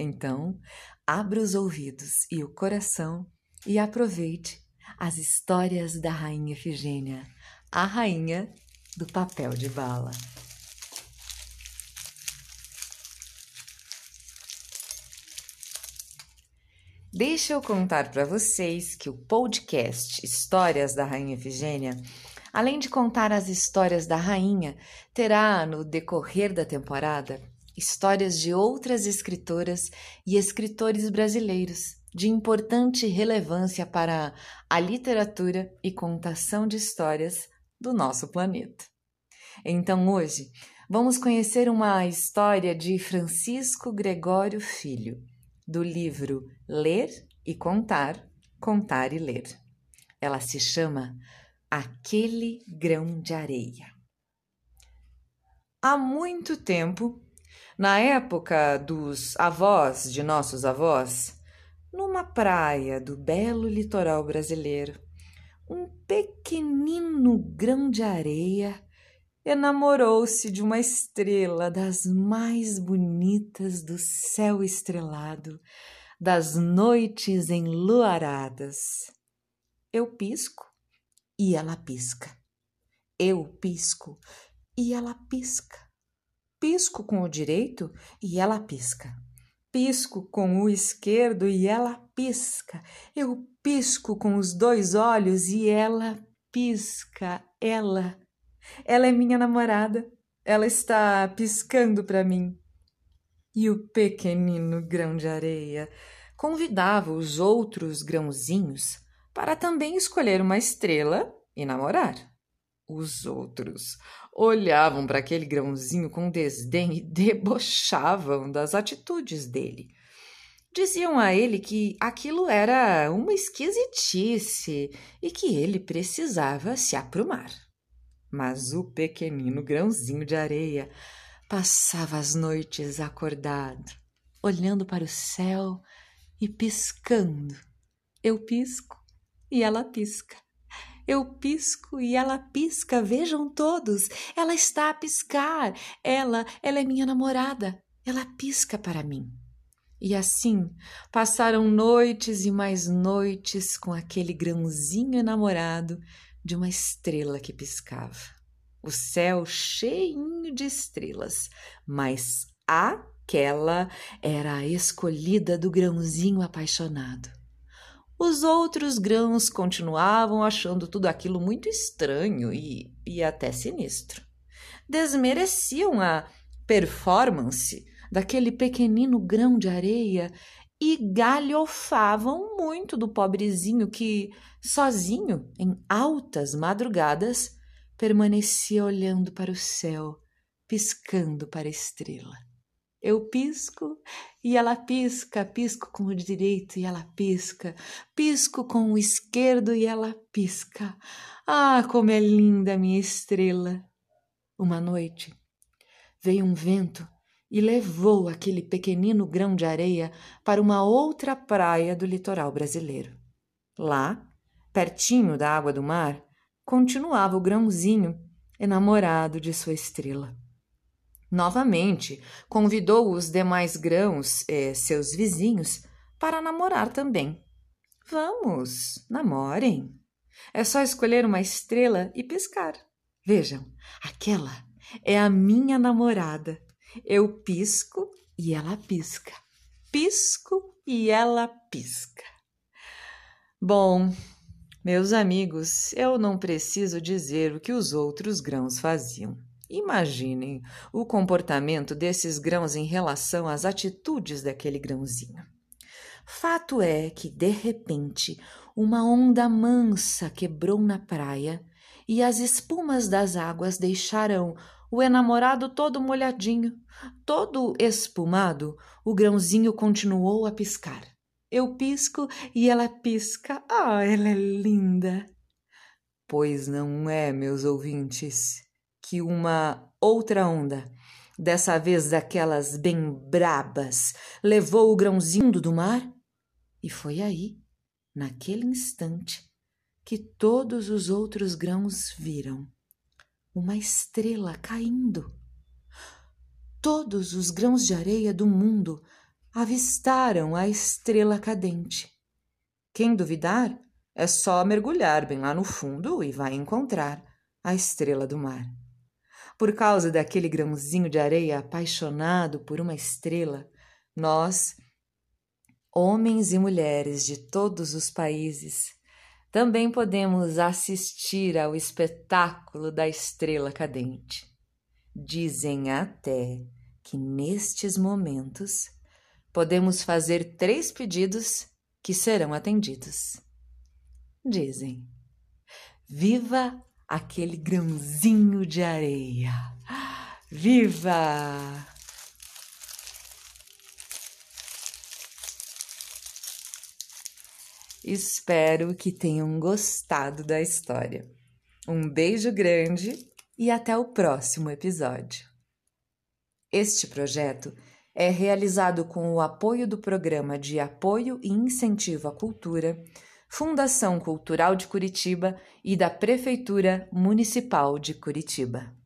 Então, abra os ouvidos e o coração e aproveite as histórias da Rainha Efigênia, a rainha do papel de bala. Deixa eu contar para vocês que o podcast Histórias da Rainha Efigênia, além de contar as histórias da rainha, terá no decorrer da temporada histórias de outras escritoras e escritores brasileiros de importante relevância para a literatura e contação de histórias do nosso planeta. Então, hoje, vamos conhecer uma história de Francisco Gregório Filho, do livro Ler e Contar, Contar e Ler. Ela se chama Aquele Grão de Areia. Há muito tempo, na época dos avós de nossos avós, numa praia do belo litoral brasileiro, um pequenino grão de areia enamorou-se de uma estrela das mais bonitas do céu estrelado, das noites enluaradas. Eu pisco e ela pisca. Eu pisco e ela pisca. Pisco com o direito e ela pisca. Pisco com o esquerdo e ela pisca. Eu pisco com os dois olhos e ela pisca. Ela. Ela é minha namorada. Ela está piscando para mim. E o pequenino grão de areia convidava os outros grãozinhos para também escolher uma estrela e namorar. Os outros olhavam para aquele grãozinho com desdém e debochavam das atitudes dele. Diziam a ele que aquilo era uma esquisitice e que ele precisava se aprumar. Mas o pequenino grãozinho de areia passava as noites acordado, olhando para o céu e piscando. Eu pisco e ela pisca. Eu pisco e ela pisca, vejam todos, ela está a piscar. Ela, ela é minha namorada. Ela pisca para mim. E assim passaram noites e mais noites com aquele grãozinho enamorado de uma estrela que piscava. O céu cheinho de estrelas, mas aquela era a escolhida do grãozinho apaixonado. Os outros grãos continuavam achando tudo aquilo muito estranho e, e até sinistro. Desmereciam a performance daquele pequenino grão de areia e galhofavam muito do pobrezinho que, sozinho, em altas madrugadas, permanecia olhando para o céu, piscando para a estrela. Eu pisco e ela pisca, pisco com o direito e ela pisca, pisco com o esquerdo e ela pisca. Ah, como é linda minha estrela! Uma noite veio um vento e levou aquele pequenino grão de areia para uma outra praia do litoral brasileiro. Lá, pertinho da água do mar, continuava o grãozinho enamorado de sua estrela. Novamente, convidou os demais grãos, eh, seus vizinhos, para namorar também. Vamos, namorem. É só escolher uma estrela e piscar. Vejam, aquela é a minha namorada. Eu pisco e ela pisca. Pisco e ela pisca. Bom, meus amigos, eu não preciso dizer o que os outros grãos faziam. Imaginem o comportamento desses grãos em relação às atitudes daquele grãozinho. Fato é que, de repente, uma onda mansa quebrou na praia e as espumas das águas deixaram o enamorado todo molhadinho. Todo espumado, o grãozinho continuou a piscar. Eu pisco e ela pisca. Ah, ela é linda. Pois não é, meus ouvintes, que uma outra onda, dessa vez daquelas bem brabas, levou o grãozinho do mar? E foi aí, naquele instante, que todos os outros grãos viram uma estrela caindo. Todos os grãos de areia do mundo avistaram a estrela cadente. Quem duvidar, é só mergulhar bem lá no fundo e vai encontrar a estrela do mar. Por causa daquele grãozinho de areia apaixonado por uma estrela, nós, homens e mulheres de todos os países, também podemos assistir ao espetáculo da estrela cadente. Dizem até que nestes momentos podemos fazer três pedidos que serão atendidos. Dizem: Viva aquele grãozinho de areia! Viva! Espero que tenham gostado da história. Um beijo grande e até o próximo episódio. Este projeto é realizado com o apoio do Programa de Apoio e Incentivo à Cultura, Fundação Cultural de Curitiba e da Prefeitura Municipal de Curitiba.